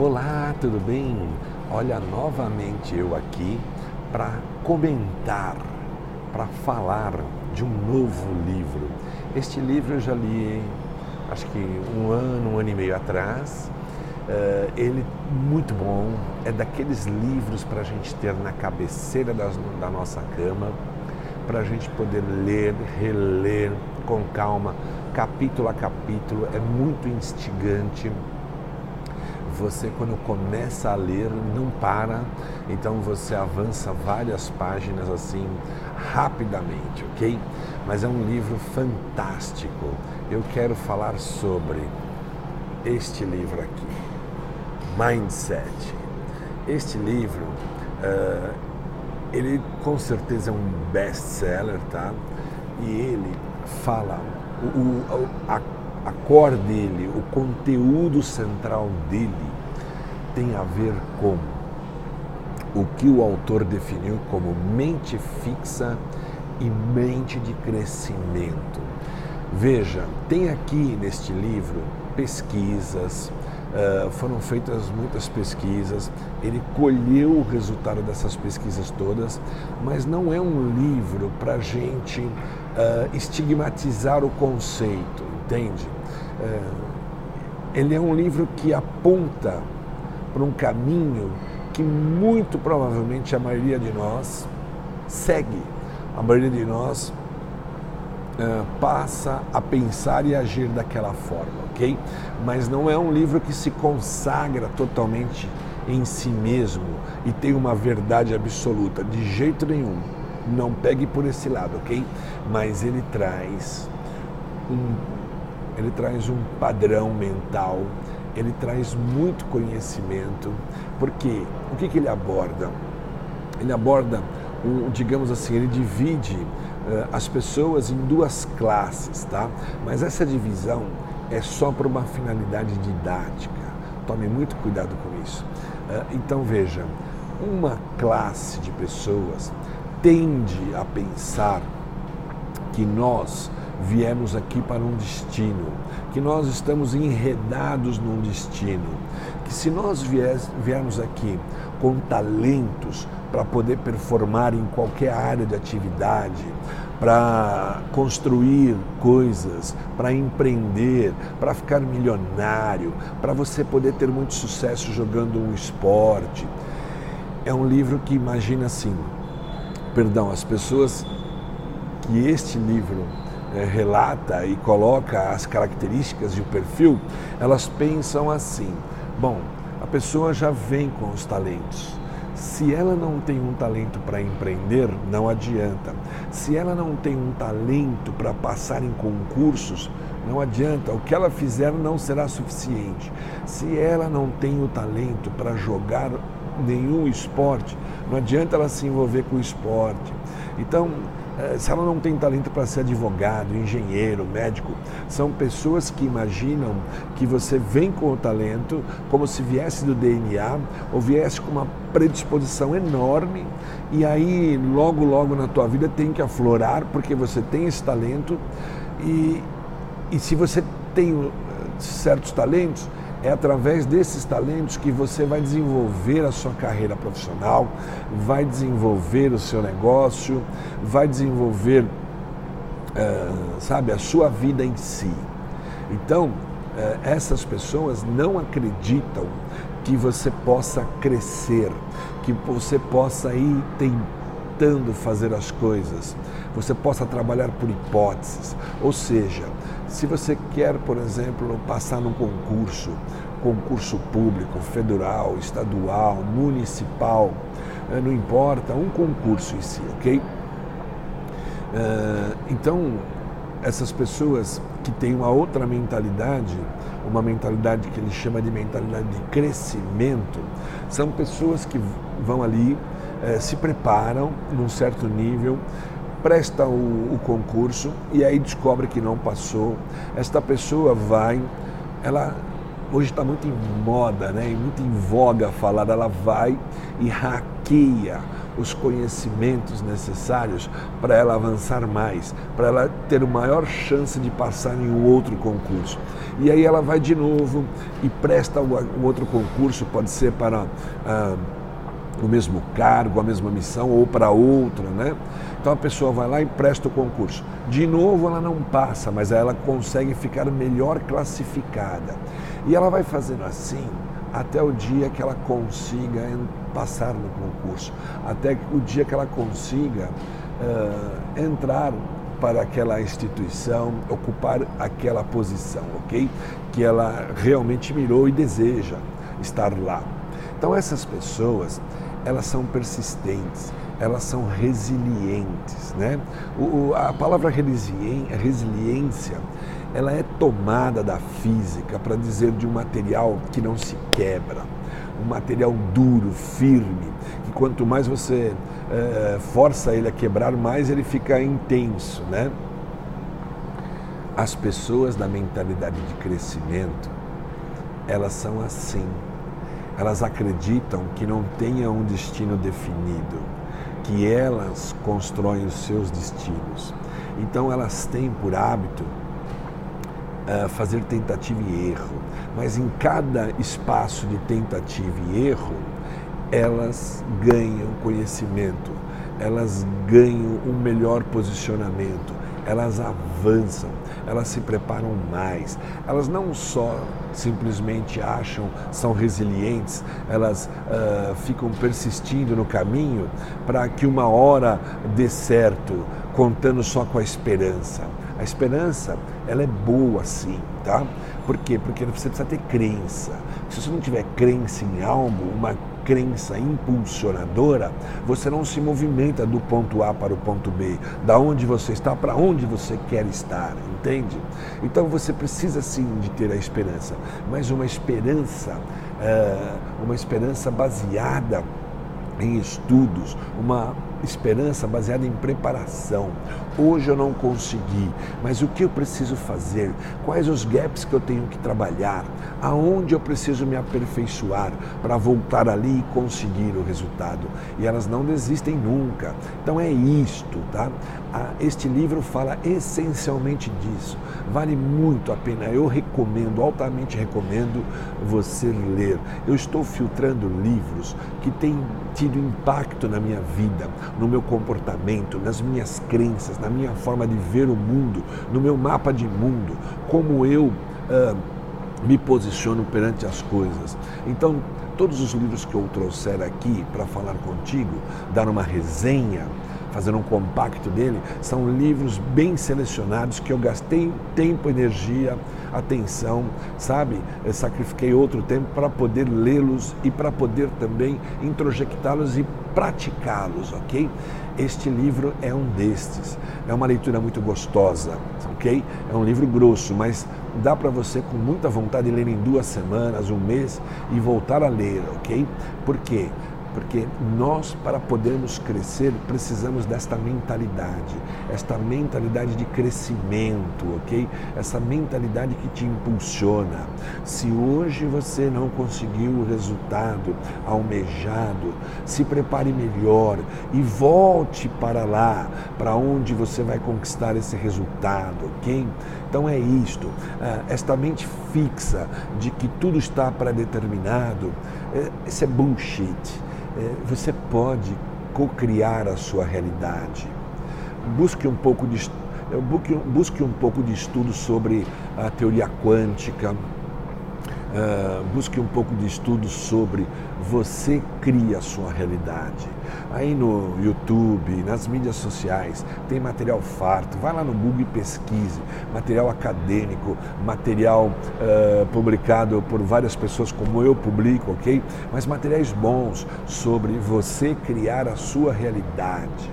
Olá, tudo bem? Olha, novamente eu aqui para comentar, para falar de um novo livro. Este livro eu já li, acho que um ano, um ano e meio atrás. Uh, ele muito bom, é daqueles livros para a gente ter na cabeceira das, da nossa cama, para a gente poder ler, reler com calma, capítulo a capítulo, é muito instigante você quando começa a ler não para, então você avança várias páginas assim rapidamente, ok? Mas é um livro fantástico. Eu quero falar sobre este livro aqui, Mindset. Este livro, uh, ele com certeza é um best-seller, tá? E ele fala o, o, a a cor dele, o conteúdo central dele tem a ver com o que o autor definiu como mente fixa e mente de crescimento. Veja, tem aqui neste livro pesquisas, uh, foram feitas muitas pesquisas, ele colheu o resultado dessas pesquisas todas, mas não é um livro para gente uh, estigmatizar o conceito, entende? Uh, ele é um livro que aponta para um caminho que muito provavelmente a maioria de nós segue. A maioria de nós uh, passa a pensar e agir daquela forma, ok? Mas não é um livro que se consagra totalmente em si mesmo e tem uma verdade absoluta, de jeito nenhum. Não pegue por esse lado, ok? Mas ele traz um, ele traz um padrão mental ele traz muito conhecimento, porque o que, que ele aborda? Ele aborda, um, digamos assim, ele divide uh, as pessoas em duas classes, tá? Mas essa divisão é só para uma finalidade didática. Tome muito cuidado com isso. Uh, então veja, uma classe de pessoas tende a pensar que nós viemos aqui para um destino, que nós estamos enredados num destino, que se nós viermos aqui com talentos para poder performar em qualquer área de atividade, para construir coisas, para empreender, para ficar milionário, para você poder ter muito sucesso jogando um esporte. É um livro que imagina assim, perdão, as pessoas que este livro é, relata e coloca as características e o perfil, elas pensam assim: bom, a pessoa já vem com os talentos. Se ela não tem um talento para empreender, não adianta. Se ela não tem um talento para passar em concursos, não adianta. O que ela fizer não será suficiente. Se ela não tem o talento para jogar nenhum esporte, não adianta ela se envolver com o esporte. Então, se ela não tem talento para ser advogado, engenheiro, médico, são pessoas que imaginam que você vem com o talento como se viesse do DNA ou viesse com uma predisposição enorme e aí logo logo na tua vida tem que aflorar porque você tem esse talento e, e se você tem eh, certos talentos, é através desses talentos que você vai desenvolver a sua carreira profissional, vai desenvolver o seu negócio, vai desenvolver, uh, sabe, a sua vida em si. Então, uh, essas pessoas não acreditam que você possa crescer, que você possa ir tentando fazer as coisas, você possa trabalhar por hipóteses. Ou seja, se você quer, por exemplo, passar num concurso, concurso público, federal, estadual, municipal, eh, não importa, um concurso em si, ok? Eh, então, essas pessoas que têm uma outra mentalidade, uma mentalidade que ele chama de mentalidade de crescimento, são pessoas que vão ali, eh, se preparam num certo nível, presta o, o concurso e aí descobre que não passou. Esta pessoa vai, ela hoje está muito em moda, né? muito em voga falar, ela vai e hackeia os conhecimentos necessários para ela avançar mais, para ela ter maior chance de passar em um outro concurso. E aí ela vai de novo e presta o, outro concurso, pode ser para ah, o mesmo cargo, a mesma missão ou para outra, né? Então a pessoa vai lá e presta o concurso. De novo ela não passa, mas ela consegue ficar melhor classificada. E ela vai fazendo assim até o dia que ela consiga passar no concurso, até o dia que ela consiga uh, entrar para aquela instituição, ocupar aquela posição, ok? Que ela realmente mirou e deseja estar lá. Então essas pessoas, elas são persistentes, elas são resilientes, né? O, a palavra resiliência, ela é tomada da física para dizer de um material que não se quebra, um material duro, firme, que quanto mais você é, força ele a quebrar, mais ele fica intenso, né? As pessoas da mentalidade de crescimento, elas são assim. Elas acreditam que não tenha um destino definido, que elas constroem os seus destinos. Então elas têm por hábito uh, fazer tentativa e erro, mas em cada espaço de tentativa e erro, elas ganham conhecimento, elas ganham um melhor posicionamento, elas avançam, elas se preparam mais. Elas não só simplesmente acham, são resilientes, elas uh, ficam persistindo no caminho para que uma hora dê certo, contando só com a esperança. A esperança, ela é boa sim, tá? Por quê? Porque você precisa ter crença. Se você não tiver crença em algo, uma crença impulsionadora, você não se movimenta do ponto A para o ponto B, da onde você está para onde você quer estar, entende? Então você precisa sim de ter a esperança, mas uma esperança, eh, uma esperança baseada em estudos, uma esperança baseada em preparação. Hoje eu não consegui, mas o que eu preciso fazer? Quais os gaps que eu tenho que trabalhar? Aonde eu preciso me aperfeiçoar para voltar ali e conseguir o resultado? E elas não desistem nunca. Então é isto, tá? Este livro fala essencialmente disso. Vale muito a pena. Eu recomendo, altamente recomendo você ler. Eu estou filtrando livros que têm tido impacto na minha vida no meu comportamento, nas minhas crenças, na minha forma de ver o mundo, no meu mapa de mundo, como eu uh, me posiciono perante as coisas. Então, todos os livros que eu trouxer aqui para falar contigo, dar uma resenha, fazer um compacto dele, são livros bem selecionados que eu gastei tempo, energia, atenção, sabe? Eu sacrifiquei outro tempo para poder lê-los e para poder também introjectá-los e praticá-los, ok? Este livro é um destes. É uma leitura muito gostosa, ok? É um livro grosso, mas dá para você com muita vontade ler em duas semanas, um mês e voltar a ler, ok? Por quê? Porque nós, para podermos crescer, precisamos desta mentalidade, esta mentalidade de crescimento, ok? Essa mentalidade que te impulsiona. Se hoje você não conseguiu o resultado almejado, se prepare melhor e volte para lá, para onde você vai conquistar esse resultado, ok? Então é isto, ah, esta mente fixa de que tudo está predeterminado, eh, isso é bullshit você pode co-criar a sua realidade. Busque um pouco de é, busque, busque um pouco de estudo sobre a teoria quântica, uh, busque um pouco de estudo sobre você cria a sua realidade. Aí no YouTube, nas mídias sociais, tem material farto. Vai lá no Google e pesquise. Material acadêmico, material uh, publicado por várias pessoas, como eu publico, ok? Mas materiais bons sobre você criar a sua realidade.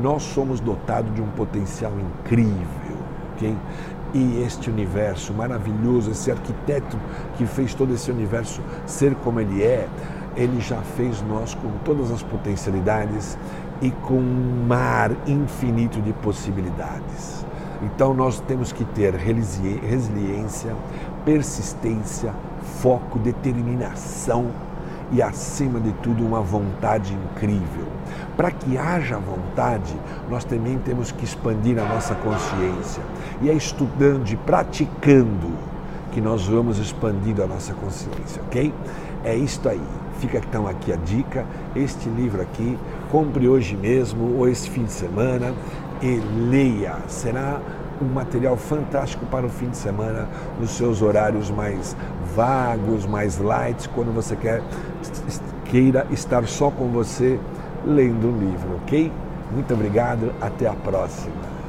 Nós somos dotados de um potencial incrível, ok? E este universo maravilhoso, esse arquiteto que fez todo esse universo ser como ele é, ele já fez nós com todas as potencialidades e com um mar infinito de possibilidades. Então nós temos que ter resiliência, persistência, foco, determinação e, acima de tudo, uma vontade incrível. Para que haja vontade, nós também temos que expandir a nossa consciência. E é estudando e praticando que nós vamos expandindo a nossa consciência, ok? É isto aí. Fica então aqui a dica, este livro aqui, compre hoje mesmo ou esse fim de semana e leia. Será um material fantástico para o fim de semana, nos seus horários mais vagos, mais light, quando você quer queira estar só com você lendo um livro, ok? Muito obrigado, até a próxima.